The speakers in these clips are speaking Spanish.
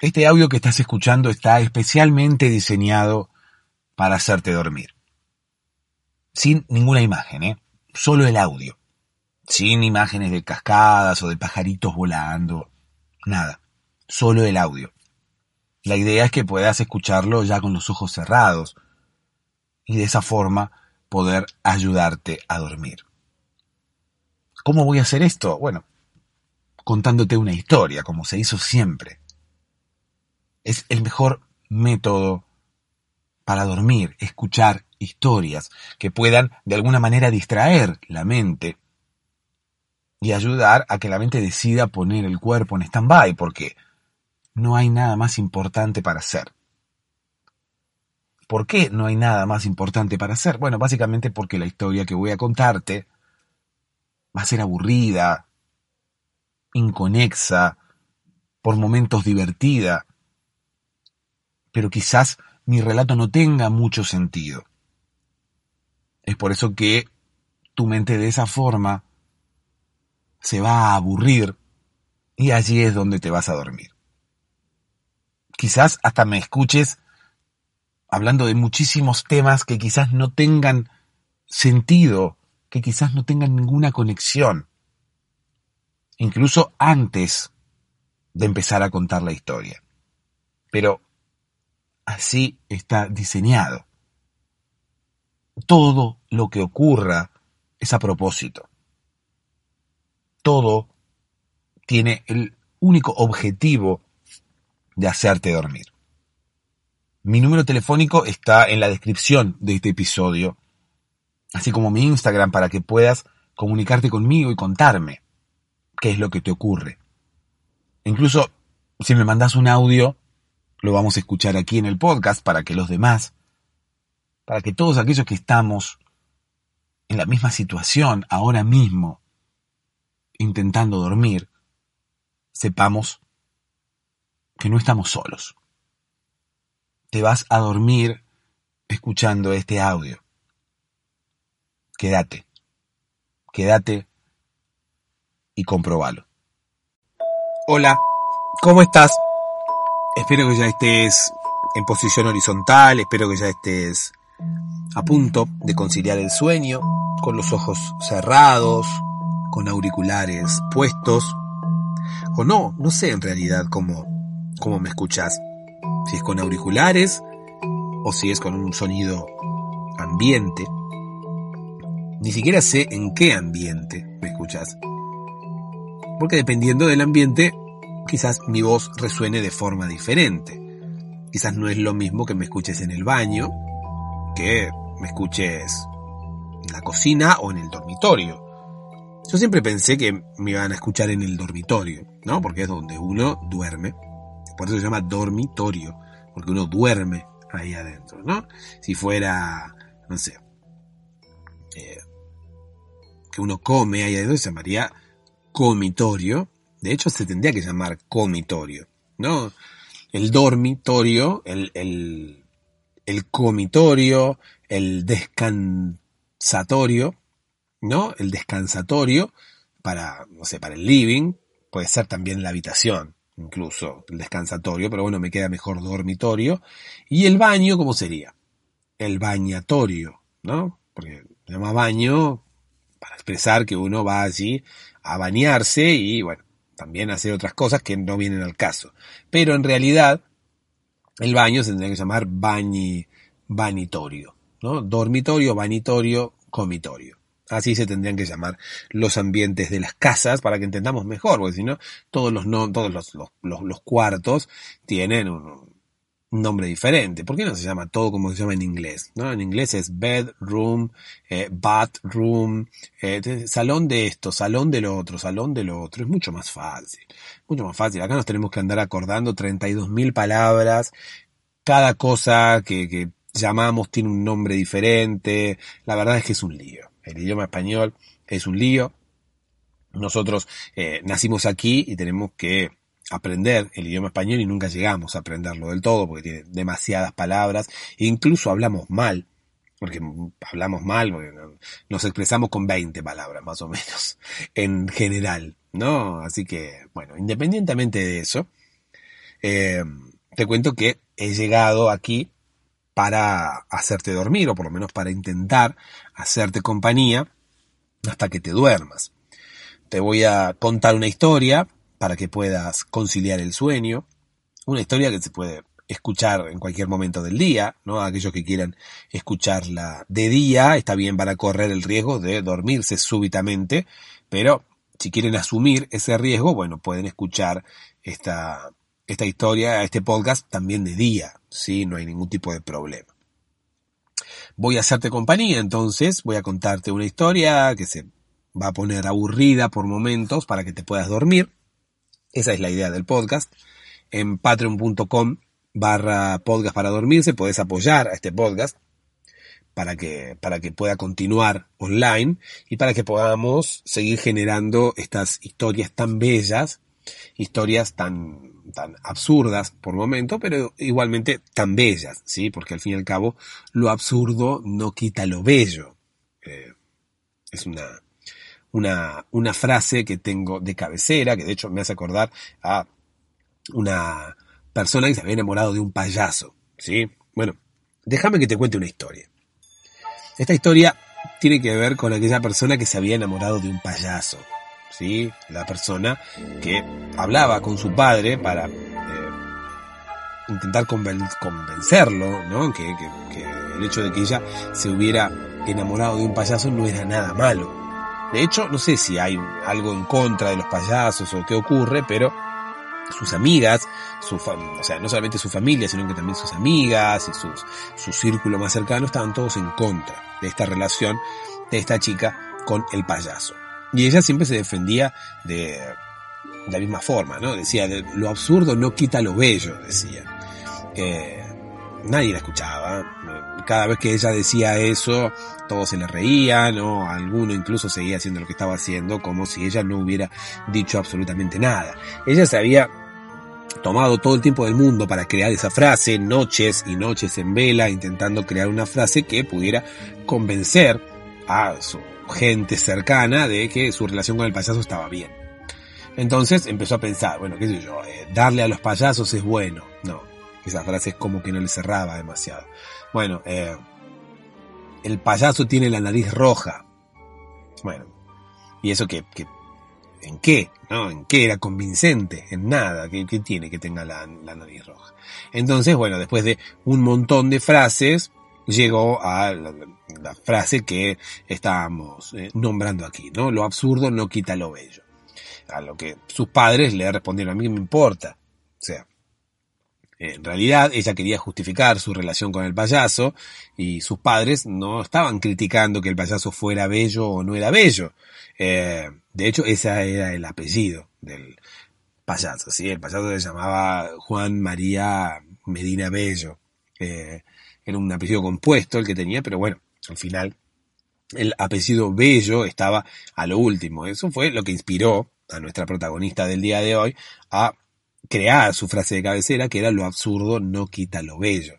Este audio que estás escuchando está especialmente diseñado para hacerte dormir. Sin ninguna imagen, ¿eh? Solo el audio. Sin imágenes de cascadas o de pajaritos volando. Nada. Solo el audio. La idea es que puedas escucharlo ya con los ojos cerrados y de esa forma poder ayudarte a dormir. ¿Cómo voy a hacer esto? Bueno, contándote una historia, como se hizo siempre es el mejor método para dormir, escuchar historias que puedan de alguna manera distraer la mente y ayudar a que la mente decida poner el cuerpo en stand-by, porque no hay nada más importante para hacer. ¿Por qué no hay nada más importante para hacer? Bueno, básicamente porque la historia que voy a contarte va a ser aburrida, inconexa, por momentos divertida, pero quizás mi relato no tenga mucho sentido. Es por eso que tu mente de esa forma se va a aburrir y allí es donde te vas a dormir. Quizás hasta me escuches hablando de muchísimos temas que quizás no tengan sentido, que quizás no tengan ninguna conexión, incluso antes de empezar a contar la historia. Pero Así está diseñado. Todo lo que ocurra es a propósito. Todo tiene el único objetivo de hacerte dormir. Mi número telefónico está en la descripción de este episodio, así como mi Instagram para que puedas comunicarte conmigo y contarme qué es lo que te ocurre. Incluso si me mandas un audio, lo vamos a escuchar aquí en el podcast para que los demás, para que todos aquellos que estamos en la misma situación ahora mismo, intentando dormir, sepamos que no estamos solos. Te vas a dormir escuchando este audio. Quédate, quédate y comprobalo. Hola, ¿cómo estás? Espero que ya estés en posición horizontal, espero que ya estés a punto de conciliar el sueño, con los ojos cerrados, con auriculares puestos, o no, no sé en realidad cómo, cómo me escuchas, si es con auriculares o si es con un sonido ambiente. Ni siquiera sé en qué ambiente me escuchas. Porque dependiendo del ambiente quizás mi voz resuene de forma diferente. Quizás no es lo mismo que me escuches en el baño, que me escuches en la cocina o en el dormitorio. Yo siempre pensé que me iban a escuchar en el dormitorio, ¿no? Porque es donde uno duerme. Por eso se llama dormitorio, porque uno duerme ahí adentro, ¿no? Si fuera, no sé, eh, que uno come ahí adentro, se llamaría comitorio, de hecho, se tendría que llamar comitorio, ¿no? El dormitorio, el, el, comitorio, el descansatorio, ¿no? El descansatorio para, no sé, para el living, puede ser también la habitación, incluso el descansatorio, pero bueno, me queda mejor dormitorio. Y el baño, ¿cómo sería? El bañatorio, ¿no? Porque se llama baño para expresar que uno va allí a bañarse y bueno, también hacer otras cosas que no vienen al caso. Pero en realidad, el baño se tendría que llamar bañi, vanitorio, ¿no? Dormitorio, vanitorio, comitorio. Así se tendrían que llamar los ambientes de las casas para que entendamos mejor, porque si no, todos los, no, todos los, los, los cuartos tienen un, un nombre diferente. ¿Por qué no se llama todo como se llama en inglés? ¿no? En inglés es bedroom, eh, bathroom, eh, salón de esto, salón de lo otro, salón de lo otro. Es mucho más fácil. Mucho más fácil. Acá nos tenemos que andar acordando 32.000 palabras. Cada cosa que, que llamamos tiene un nombre diferente. La verdad es que es un lío. El idioma español es un lío. Nosotros eh, nacimos aquí y tenemos que aprender el idioma español y nunca llegamos a aprenderlo del todo porque tiene demasiadas palabras e incluso hablamos mal, porque hablamos mal, porque nos expresamos con 20 palabras más o menos en general, ¿no? Así que, bueno, independientemente de eso, eh, te cuento que he llegado aquí para hacerte dormir, o por lo menos para intentar hacerte compañía hasta que te duermas. Te voy a contar una historia para que puedas conciliar el sueño, una historia que se puede escuchar en cualquier momento del día, ¿no? Aquellos que quieran escucharla de día, está bien para correr el riesgo de dormirse súbitamente, pero si quieren asumir ese riesgo, bueno, pueden escuchar esta, esta historia, este podcast también de día, ¿sí? No hay ningún tipo de problema. Voy a hacerte compañía, entonces voy a contarte una historia que se va a poner aburrida por momentos para que te puedas dormir. Esa es la idea del podcast. En patreon.com barra podcast para dormirse puedes apoyar a este podcast para que, para que pueda continuar online y para que podamos seguir generando estas historias tan bellas, historias tan, tan absurdas por momento, pero igualmente tan bellas, ¿sí? Porque al fin y al cabo lo absurdo no quita lo bello. Eh, es una, una, una frase que tengo de cabecera, que de hecho me hace acordar a una persona que se había enamorado de un payaso, ¿sí? Bueno, déjame que te cuente una historia. Esta historia tiene que ver con aquella persona que se había enamorado de un payaso, ¿sí? La persona que hablaba con su padre para eh, intentar convencerlo, ¿no? Que, que el hecho de que ella se hubiera enamorado de un payaso no era nada malo. De hecho, no sé si hay algo en contra de los payasos o qué ocurre, pero sus amigas, su o sea, no solamente su familia, sino que también sus amigas y su círculo más cercano estaban todos en contra de esta relación de esta chica con el payaso. Y ella siempre se defendía de, de la misma forma, ¿no? Decía, lo absurdo no quita lo bello, decía. Eh, nadie la escuchaba. Cada vez que ella decía eso, todos se le reían, o alguno incluso seguía haciendo lo que estaba haciendo, como si ella no hubiera dicho absolutamente nada. Ella se había tomado todo el tiempo del mundo para crear esa frase, noches y noches en vela, intentando crear una frase que pudiera convencer a su gente cercana de que su relación con el payaso estaba bien. Entonces empezó a pensar, bueno, qué sé yo, eh, darle a los payasos es bueno. No, esa frase como que no le cerraba demasiado. Bueno, eh, el payaso tiene la nariz roja. Bueno, y eso que, que ¿En qué? ¿No? ¿En qué era convincente? En nada. ¿Qué, tiene que tenga la, nariz roja? Entonces, bueno, después de un montón de frases, llegó a la, frase que estábamos eh, nombrando aquí, ¿no? Lo absurdo no quita lo bello. A lo que sus padres le respondieron, a mí me importa. O sea, en realidad ella quería justificar su relación con el payaso y sus padres no estaban criticando que el payaso fuera bello o no era bello. Eh, de hecho, ese era el apellido del payaso, ¿sí? El payaso se llamaba Juan María Medina Bello. Eh, era un apellido compuesto el que tenía, pero bueno, al final el apellido Bello estaba a lo último. Eso fue lo que inspiró a nuestra protagonista del día de hoy a crear su frase de cabecera, que era lo absurdo no quita lo bello.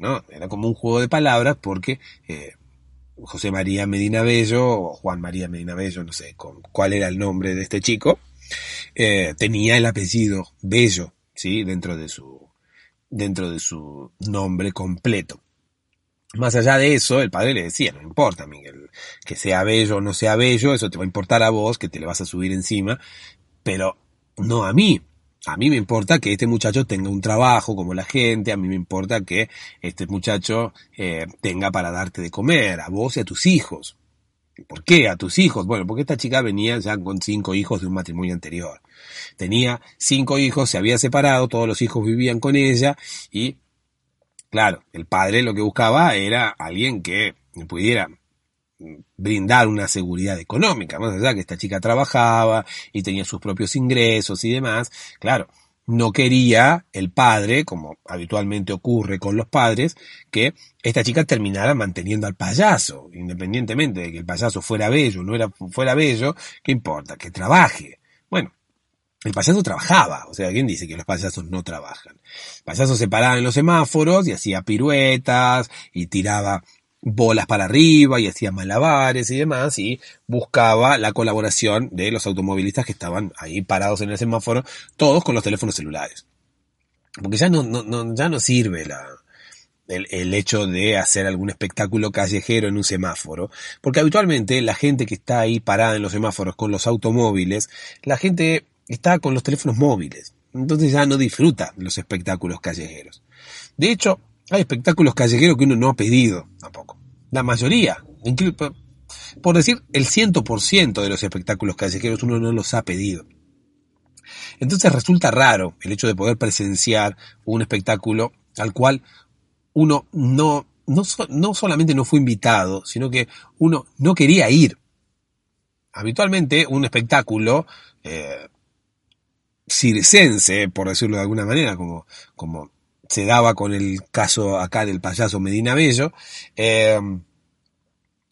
¿no? Era como un juego de palabras porque eh, José María Medina Bello, o Juan María Medina Bello, no sé cuál era el nombre de este chico, eh, tenía el apellido Bello, ¿sí? Dentro de su, dentro de su nombre completo. Más allá de eso, el padre le decía, no importa, Miguel, que sea bello o no sea bello, eso te va a importar a vos, que te le vas a subir encima, pero no a mí. A mí me importa que este muchacho tenga un trabajo como la gente, a mí me importa que este muchacho eh, tenga para darte de comer, a vos y a tus hijos. ¿Por qué a tus hijos? Bueno, porque esta chica venía ya con cinco hijos de un matrimonio anterior. Tenía cinco hijos, se había separado, todos los hijos vivían con ella y, claro, el padre lo que buscaba era alguien que pudiera brindar una seguridad económica, más allá que esta chica trabajaba y tenía sus propios ingresos y demás, claro, no quería el padre, como habitualmente ocurre con los padres, que esta chica terminara manteniendo al payaso, independientemente de que el payaso fuera bello o no era, fuera bello, ¿qué importa? Que trabaje. Bueno, el payaso trabajaba, o sea, ¿quién dice que los payasos no trabajan? El payaso se paraba en los semáforos y hacía piruetas y tiraba bolas para arriba y hacía malabares y demás y buscaba la colaboración de los automovilistas que estaban ahí parados en el semáforo, todos con los teléfonos celulares. Porque ya no, no, ya no sirve la, el, el, hecho de hacer algún espectáculo callejero en un semáforo, porque habitualmente la gente que está ahí parada en los semáforos con los automóviles, la gente está con los teléfonos móviles, entonces ya no disfruta los espectáculos callejeros. De hecho, hay espectáculos callejeros que uno no ha pedido tampoco. La mayoría, por decir el 100% de los espectáculos callejeros uno no los ha pedido. Entonces resulta raro el hecho de poder presenciar un espectáculo al cual uno no, no, no solamente no fue invitado, sino que uno no quería ir. Habitualmente un espectáculo eh, circense, por decirlo de alguna manera, como, como se daba con el caso acá del payaso Medina Bello, eh,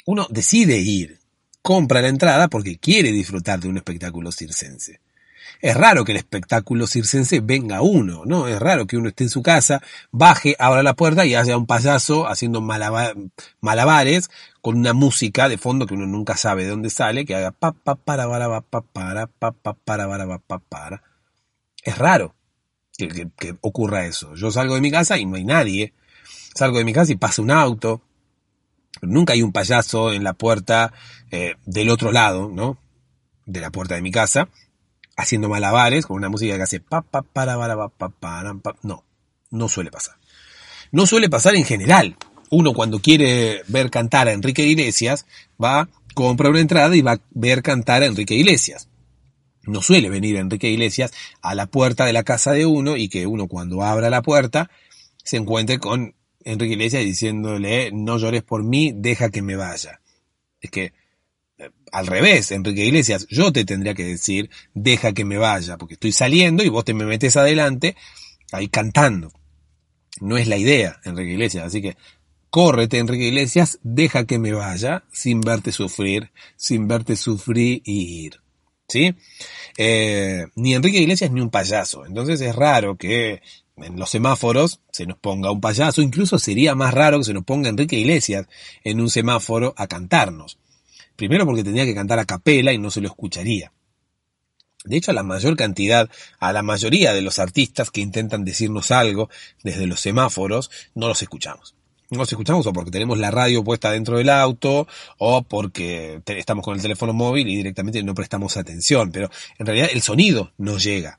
uno decide ir, compra la entrada porque quiere disfrutar de un espectáculo circense. Es raro que el espectáculo circense venga uno, ¿no? Es raro que uno esté en su casa, baje, abra la puerta y haya un payaso haciendo malabares con una música de fondo que uno nunca sabe de dónde sale, que haga pa pa para para pa para pa pa para para pa para. Es raro que, ocurra eso. Yo salgo de mi casa y no hay nadie. Salgo de mi casa y pasa un auto. Nunca hay un payaso en la puerta eh, del otro lado, ¿no? De la puerta de mi casa haciendo malabares con una música que hace pa pa para para pa pa pa no no suele pasar no suele pasar en general uno cuando quiere ver cantar a Enrique Iglesias va compra una entrada y va a ver cantar a Enrique Iglesias no suele venir Enrique Iglesias a la puerta de la casa de uno y que uno cuando abra la puerta se encuentre con Enrique Iglesias diciéndole no llores por mí deja que me vaya es que al revés, Enrique Iglesias, yo te tendría que decir, deja que me vaya, porque estoy saliendo y vos te me metes adelante ahí cantando. No es la idea, Enrique Iglesias, así que córrete, Enrique Iglesias, deja que me vaya sin verte sufrir, sin verte sufrir y ir. ¿Sí? Eh, ni Enrique Iglesias ni un payaso. Entonces es raro que en los semáforos se nos ponga un payaso, incluso sería más raro que se nos ponga Enrique Iglesias en un semáforo a cantarnos. Primero porque tenía que cantar a capela y no se lo escucharía. De hecho, a la mayor cantidad, a la mayoría de los artistas que intentan decirnos algo desde los semáforos, no los escuchamos. No los escuchamos o porque tenemos la radio puesta dentro del auto o porque estamos con el teléfono móvil y directamente no prestamos atención. Pero en realidad el sonido no llega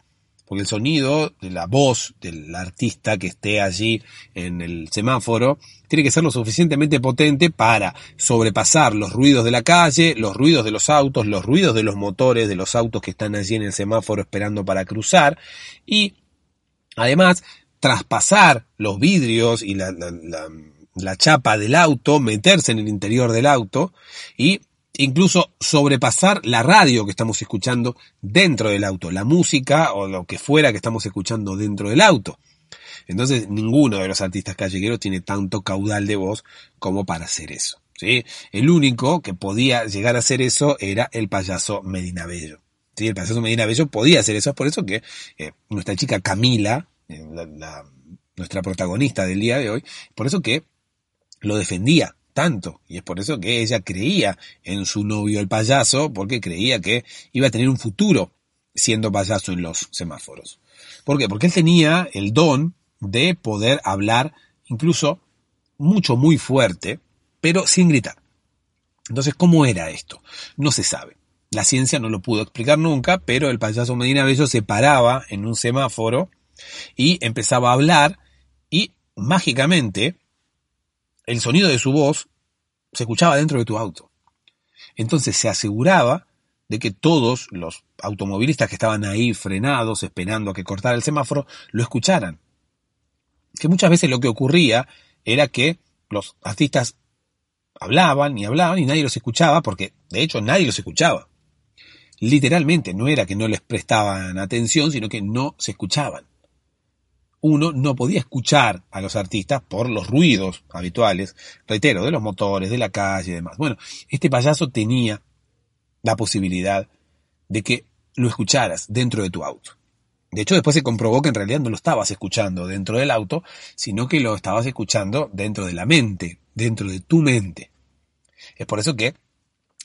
porque el sonido de la voz del artista que esté allí en el semáforo tiene que ser lo suficientemente potente para sobrepasar los ruidos de la calle, los ruidos de los autos, los ruidos de los motores de los autos que están allí en el semáforo esperando para cruzar y además traspasar los vidrios y la, la chapa del auto, meterse en el interior del auto y incluso sobrepasar la radio que estamos escuchando dentro del auto, la música o lo que fuera que estamos escuchando dentro del auto. Entonces, ninguno de los artistas callejeros tiene tanto caudal de voz como para hacer eso. ¿sí? El único que podía llegar a hacer eso era el payaso Medina Bello. ¿sí? El payaso Medina Bello podía hacer eso, es por eso que eh, nuestra chica Camila, eh, nuestra protagonista del día de hoy, por eso que lo defendía tanto. Y es por eso que ella creía en su novio el payaso, porque creía que iba a tener un futuro siendo payaso en los semáforos. ¿Por qué? Porque él tenía el don de poder hablar incluso mucho, muy fuerte, pero sin gritar. Entonces, ¿cómo era esto? No se sabe. La ciencia no lo pudo explicar nunca, pero el payaso Medina Bello se paraba en un semáforo y empezaba a hablar y mágicamente el sonido de su voz se escuchaba dentro de tu auto. Entonces se aseguraba de que todos los automovilistas que estaban ahí frenados, esperando a que cortara el semáforo, lo escucharan. Que muchas veces lo que ocurría era que los artistas hablaban y hablaban y nadie los escuchaba, porque de hecho nadie los escuchaba. Literalmente, no era que no les prestaban atención, sino que no se escuchaban uno no podía escuchar a los artistas por los ruidos habituales, reitero, de los motores, de la calle y demás. Bueno, este payaso tenía la posibilidad de que lo escucharas dentro de tu auto. De hecho, después se comprobó que en realidad no lo estabas escuchando dentro del auto, sino que lo estabas escuchando dentro de la mente, dentro de tu mente. Es por eso que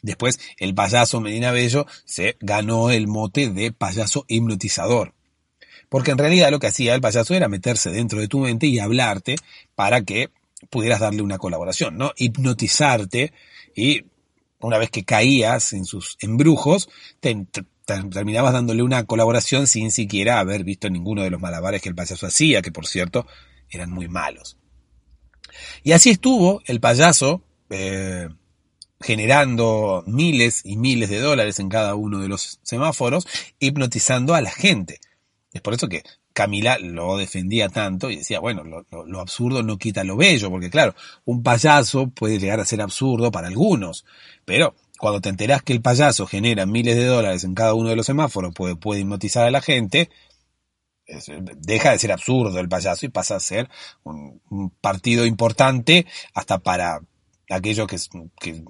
después el payaso Medina Bello se ganó el mote de payaso hipnotizador Porque en realidad lo que hacía el payaso era meterse dentro de tu mente y hablarte para que pudieras darle una colaboración, ¿no? Hipnotizarte y una vez que caías en sus embrujos, te, terminabas dándole una colaboración sin siquiera haber visto ninguno de los malabares que el payaso hacía, que por cierto eran muy malos. Y así estuvo el payaso eh, generando miles y miles de dólares en cada uno de los semáforos, hipnotizando a la gente. Es por eso que Camila lo defendía tanto y decía, bueno, lo, absurdo no quita lo bello, porque claro, un payaso puede llegar a ser absurdo para algunos, pero cuando te enterás que el payaso genera miles de dólares en cada uno de los semáforos, puede, puede hipnotizar a la gente, deja de ser absurdo el payaso y pasa a ser un, partido importante hasta para aquellos que, que,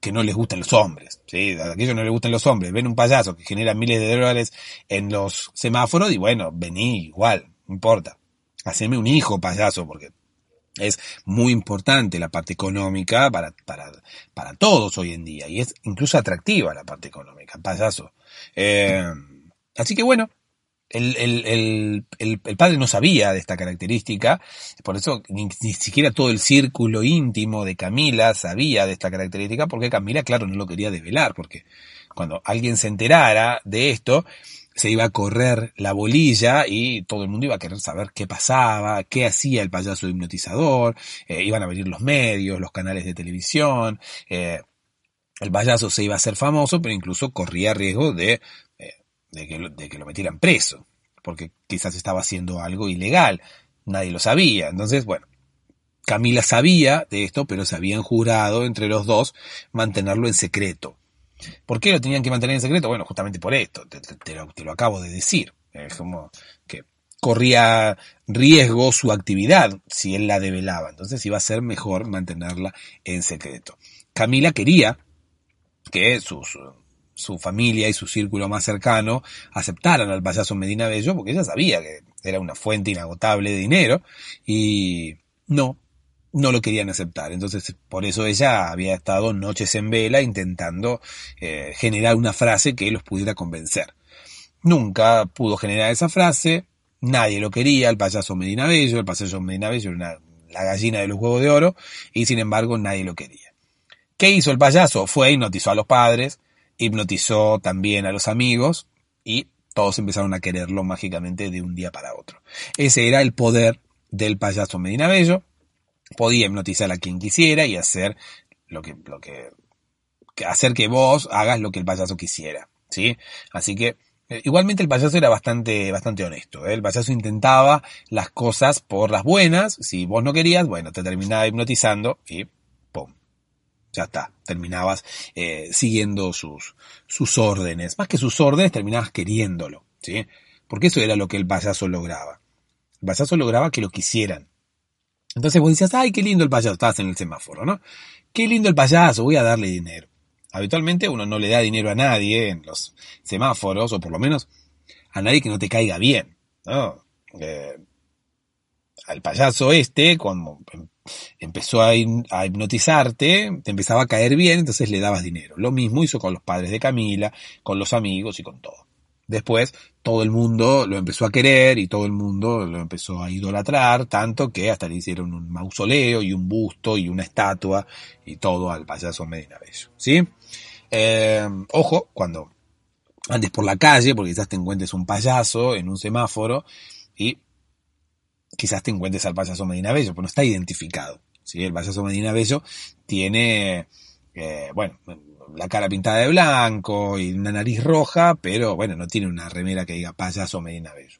que no les gustan los hombres, ¿sí? A aquellos no les gustan los hombres, ven un payaso que genera miles de dólares en los semáforos y bueno, vení igual, no importa. Haceme un hijo payaso porque es muy importante la parte económica para, para, para todos hoy en día y es incluso atractiva la parte económica, payaso. Eh, así que bueno, el, el, el, el, padre no sabía de esta característica, por eso ni, siquiera todo el círculo íntimo de Camila sabía de esta característica, porque Camila, claro, no lo quería develar, porque cuando alguien se enterara de esto, se iba a correr la bolilla y todo el mundo iba a querer saber qué pasaba, qué hacía el payaso hipnotizador, eh, iban a venir los medios, los canales de televisión, eh, el payaso se iba a hacer famoso, pero incluso corría riesgo de de que, de que lo metieran preso, porque quizás estaba haciendo algo ilegal, nadie lo sabía. Entonces, bueno, Camila sabía de esto, pero se habían jurado entre los dos mantenerlo en secreto. ¿Por qué lo tenían que mantener en secreto? Bueno, justamente por esto, te, lo, te lo, acabo de decir. Es como que corría riesgo su actividad si él la develaba, entonces iba a ser mejor mantenerla en secreto. Camila quería que sus su familia y su círculo más cercano aceptaran al payaso Medina Bello porque ella sabía que era una fuente inagotable de dinero y no, no lo querían aceptar. Entonces, por eso ella había estado noches en vela intentando eh, generar una frase que los pudiera convencer. Nunca pudo generar esa frase, nadie lo quería, el payaso Medina Bello, el payaso Medina Bello era la gallina de los huevos de oro, y sin embargo nadie lo quería. ¿Qué hizo el payaso? Fue, hipnotizó a los padres, hipnotizó también a los amigos y todos empezaron a quererlo mágicamente de un día para otro. Ese era el poder del payaso Medina Bello. Podía hipnotizar a quien quisiera y hacer lo que, lo que, hacer que vos hagas lo que el payaso quisiera, ¿sí? Así que, eh, igualmente el payaso era bastante, bastante honesto. ¿eh? El payaso intentaba las cosas por las buenas. Si vos no querías, bueno, te terminaba hipnotizando y ya está, terminabas eh, siguiendo sus, sus órdenes. Más que sus órdenes, terminabas queriéndolo, ¿sí? Porque eso era lo que el payaso lograba. El payaso lograba que lo quisieran. Entonces vos decías, ay, qué lindo el payaso, estabas en el semáforo, ¿no? Qué lindo el payaso, voy a darle dinero. Habitualmente uno no le da dinero a nadie en los semáforos, o por lo menos a nadie que no te caiga bien. Eh, al payaso este, cuando empezó a, hipnotizarte, te empezaba a caer bien, entonces le dabas dinero. Lo mismo hizo con los padres de Camila, con los amigos y con todo. Después todo el mundo lo empezó a querer y todo el mundo lo empezó a idolatrar, tanto que hasta le hicieron un mausoleo y un busto y una estatua y todo al payaso Medina Bello. ¿Sí? Eh, ojo, cuando andes por la calle, porque quizás te encuentres un payaso en un semáforo y quizás te encuentres al payaso Medina Bello, pero no está identificado. ¿sí? El payaso Medina Bello tiene, eh, bueno, la cara pintada de blanco y una nariz roja, pero bueno, no tiene una remera que diga payaso Medina Bello.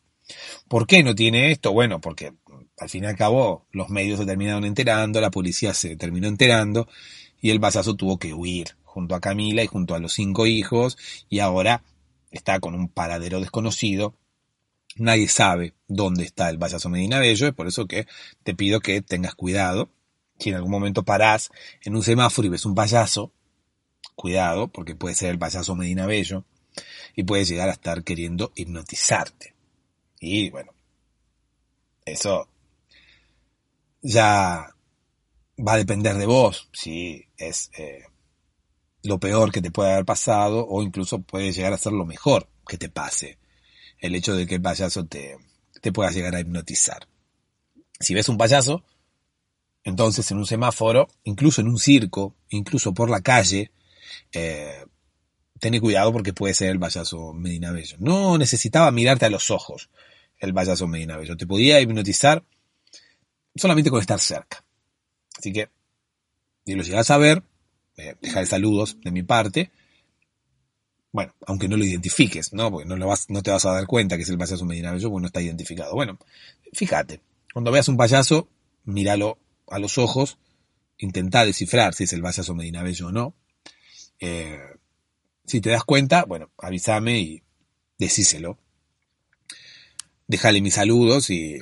¿Por qué no tiene esto? Bueno, porque al fin y al cabo los medios se terminaron enterando, la policía se terminó enterando y el payaso tuvo que huir junto a Camila y junto a los cinco hijos y ahora está con un paradero desconocido Nadie sabe dónde está el payaso Medina Bello, es por eso que te pido que tengas cuidado. Si en algún momento parás en un semáforo y ves un payaso, cuidado, porque puede ser el payaso Medina Bello y puede llegar a estar queriendo hipnotizarte. Y bueno, eso ya va a depender de vos si es eh, lo peor que te puede haber pasado o incluso puede llegar a ser lo mejor que te pase. El hecho de que el payaso te, te pueda llegar a hipnotizar. Si ves un payaso, entonces en un semáforo, incluso en un circo, incluso por la calle, eh, ten cuidado porque puede ser el payaso Medina Bello. No necesitaba mirarte a los ojos el payaso Medina Bello. Te podía hipnotizar solamente con estar cerca. Así que, si lo llegas a ver, eh, deja de saludos de mi parte. Bueno, aunque no lo identifiques, ¿no? Porque no, lo vas, no te vas a dar cuenta que es el payaso Medina Bello porque no está identificado. Bueno, fíjate, cuando veas un payaso, míralo a los ojos, intenta descifrar si es el payaso Medina Bello o no. Eh, si te das cuenta, bueno, avísame y decíselo. Déjale mis saludos y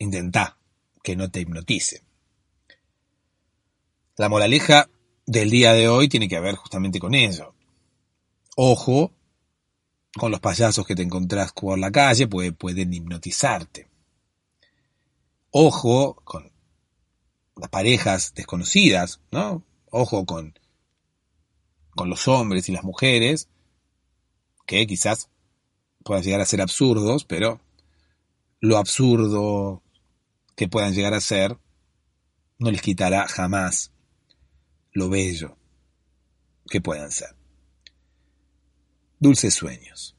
intenta que no te hipnotice. La moraleja del día de hoy tiene que ver justamente con eso. Ojo con los payasos que te encontrás por la calle, pues pueden hipnotizarte. Ojo con las parejas desconocidas, ¿no? Ojo con, con los hombres y las mujeres, que quizás puedan llegar a ser absurdos, pero lo absurdo que puedan llegar a ser no les quitará jamás lo bello que puedan ser. Dulces sueños.